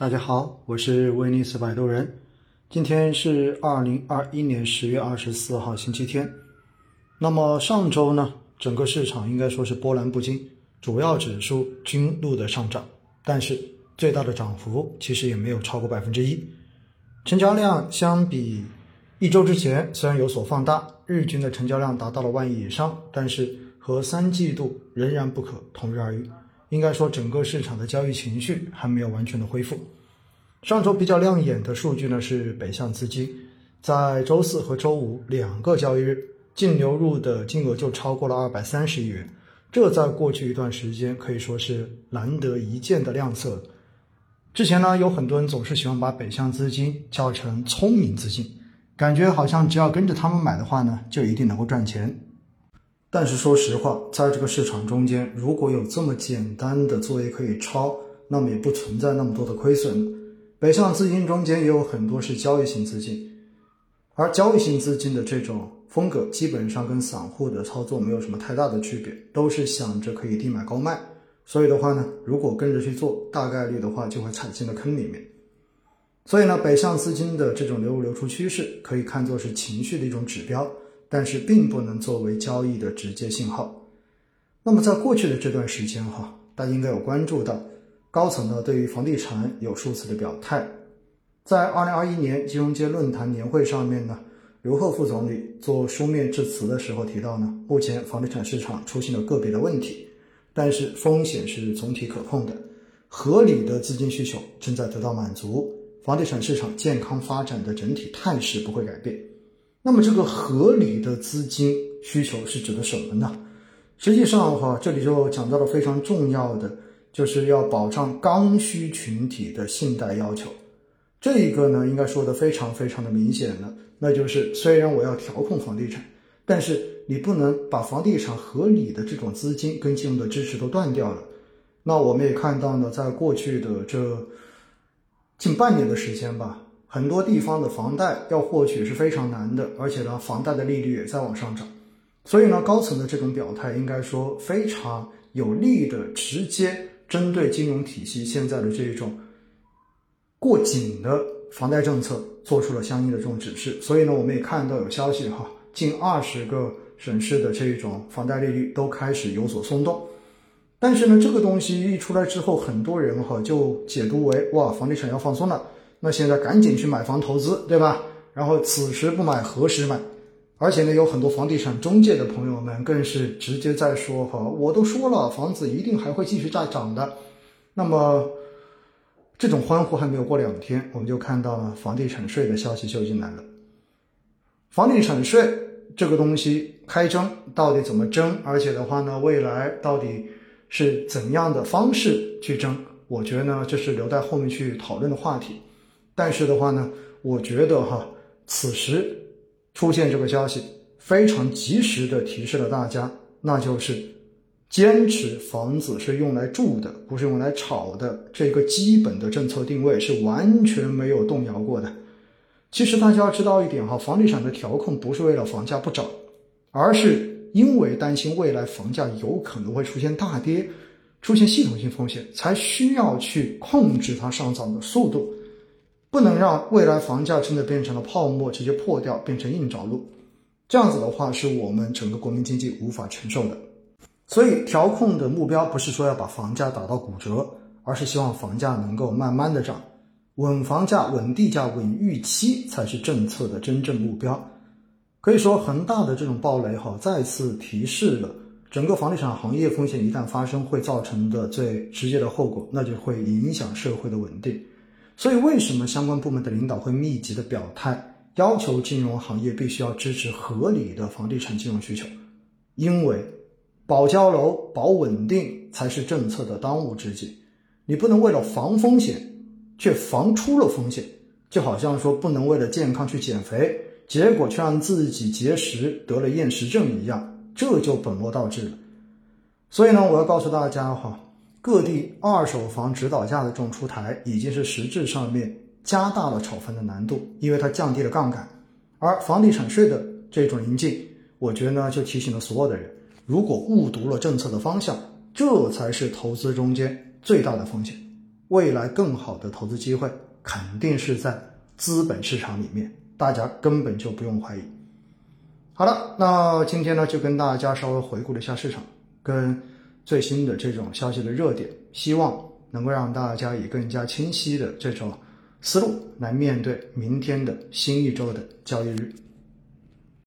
大家好，我是威尼斯摆渡人。今天是二零二一年十月二十四号，星期天。那么上周呢，整个市场应该说是波澜不惊，主要指数均录的上涨，但是最大的涨幅其实也没有超过百分之一。成交量相比一周之前虽然有所放大，日均的成交量达到了万亿以上，但是和三季度仍然不可同日而语。应该说，整个市场的交易情绪还没有完全的恢复。上周比较亮眼的数据呢是北向资金，在周四和周五两个交易日净流入的金额就超过了二百三十亿元，这在过去一段时间可以说是难得一见的亮色。之前呢，有很多人总是喜欢把北向资金叫成聪明资金，感觉好像只要跟着他们买的话呢，就一定能够赚钱。但是说实话，在这个市场中间，如果有这么简单的作业可以抄，那么也不存在那么多的亏损。北向资金中间也有很多是交易型资金，而交易型资金的这种风格，基本上跟散户的操作没有什么太大的区别，都是想着可以低买高卖。所以的话呢，如果跟着去做，大概率的话就会踩进了坑里面。所以呢，北向资金的这种流入流出趋势，可以看作是情绪的一种指标。但是并不能作为交易的直接信号。那么在过去的这段时间哈，大家应该有关注到高层呢对于房地产有数次的表态。在二零二一年金融街论坛年会上面呢，刘鹤副总理做书面致辞的时候提到呢，目前房地产市场出现了个别的问题，但是风险是总体可控的，合理的资金需求正在得到满足，房地产市场健康发展的整体态势不会改变。那么这个合理的资金需求是指的什么呢？实际上哈，这里就讲到了非常重要的，就是要保障刚需群体的信贷要求。这一个呢，应该说的非常非常的明显了，那就是虽然我要调控房地产，但是你不能把房地产合理的这种资金跟金融的支持都断掉了。那我们也看到呢，在过去的这近半年的时间吧。很多地方的房贷要获取是非常难的，而且呢，房贷的利率也在往上涨。所以呢，高层的这种表态应该说非常有力的，直接针对金融体系现在的这种过紧的房贷政策做出了相应的这种指示。所以呢，我们也看到有消息哈，近二十个省市的这种房贷利率都开始有所松动。但是呢，这个东西一出来之后，很多人哈就解读为哇，房地产要放松了。那现在赶紧去买房投资，对吧？然后此时不买何时买？而且呢，有很多房地产中介的朋友们更是直接在说哈，我都说了，房子一定还会继续再涨的。那么这种欢呼还没有过两天，我们就看到了房地产税的消息就进来了。房地产税这个东西开征到底怎么征？而且的话呢，未来到底是怎样的方式去征？我觉得呢，这是留在后面去讨论的话题。但是的话呢，我觉得哈，此时出现这个消息，非常及时的提示了大家，那就是坚持房子是用来住的，不是用来炒的这个基本的政策定位是完全没有动摇过的。其实大家要知道一点哈，房地产的调控不是为了房价不涨，而是因为担心未来房价有可能会出现大跌，出现系统性风险，才需要去控制它上涨的速度。不能让未来房价真的变成了泡沫，直接破掉，变成硬着陆，这样子的话是我们整个国民经济无法承受的。所以调控的目标不是说要把房价打到骨折，而是希望房价能够慢慢的涨，稳房价、稳地价、稳预期才是政策的真正目标。可以说恒大的这种暴雷哈，再次提示了整个房地产行业风险一旦发生会造成的最直接的后果，那就会影响社会的稳定。所以，为什么相关部门的领导会密集的表态，要求金融行业必须要支持合理的房地产金融需求？因为保交楼、保稳定才是政策的当务之急。你不能为了防风险，却防出了风险，就好像说不能为了健康去减肥，结果却让自己节食得了厌食症一样，这就本末倒置了。所以呢，我要告诉大家哈。各地二手房指导价的这种出台，已经是实质上面加大了炒房的难度，因为它降低了杠杆。而房地产税的这种临近，我觉得呢，就提醒了所有的人，如果误读了政策的方向，这才是投资中间最大的风险。未来更好的投资机会肯定是在资本市场里面，大家根本就不用怀疑。好了，那今天呢就跟大家稍微回顾了一下市场跟最新的这种消息的热点，希望能够让大家以更加清晰的这种思路来面对明天的新一周的交易日。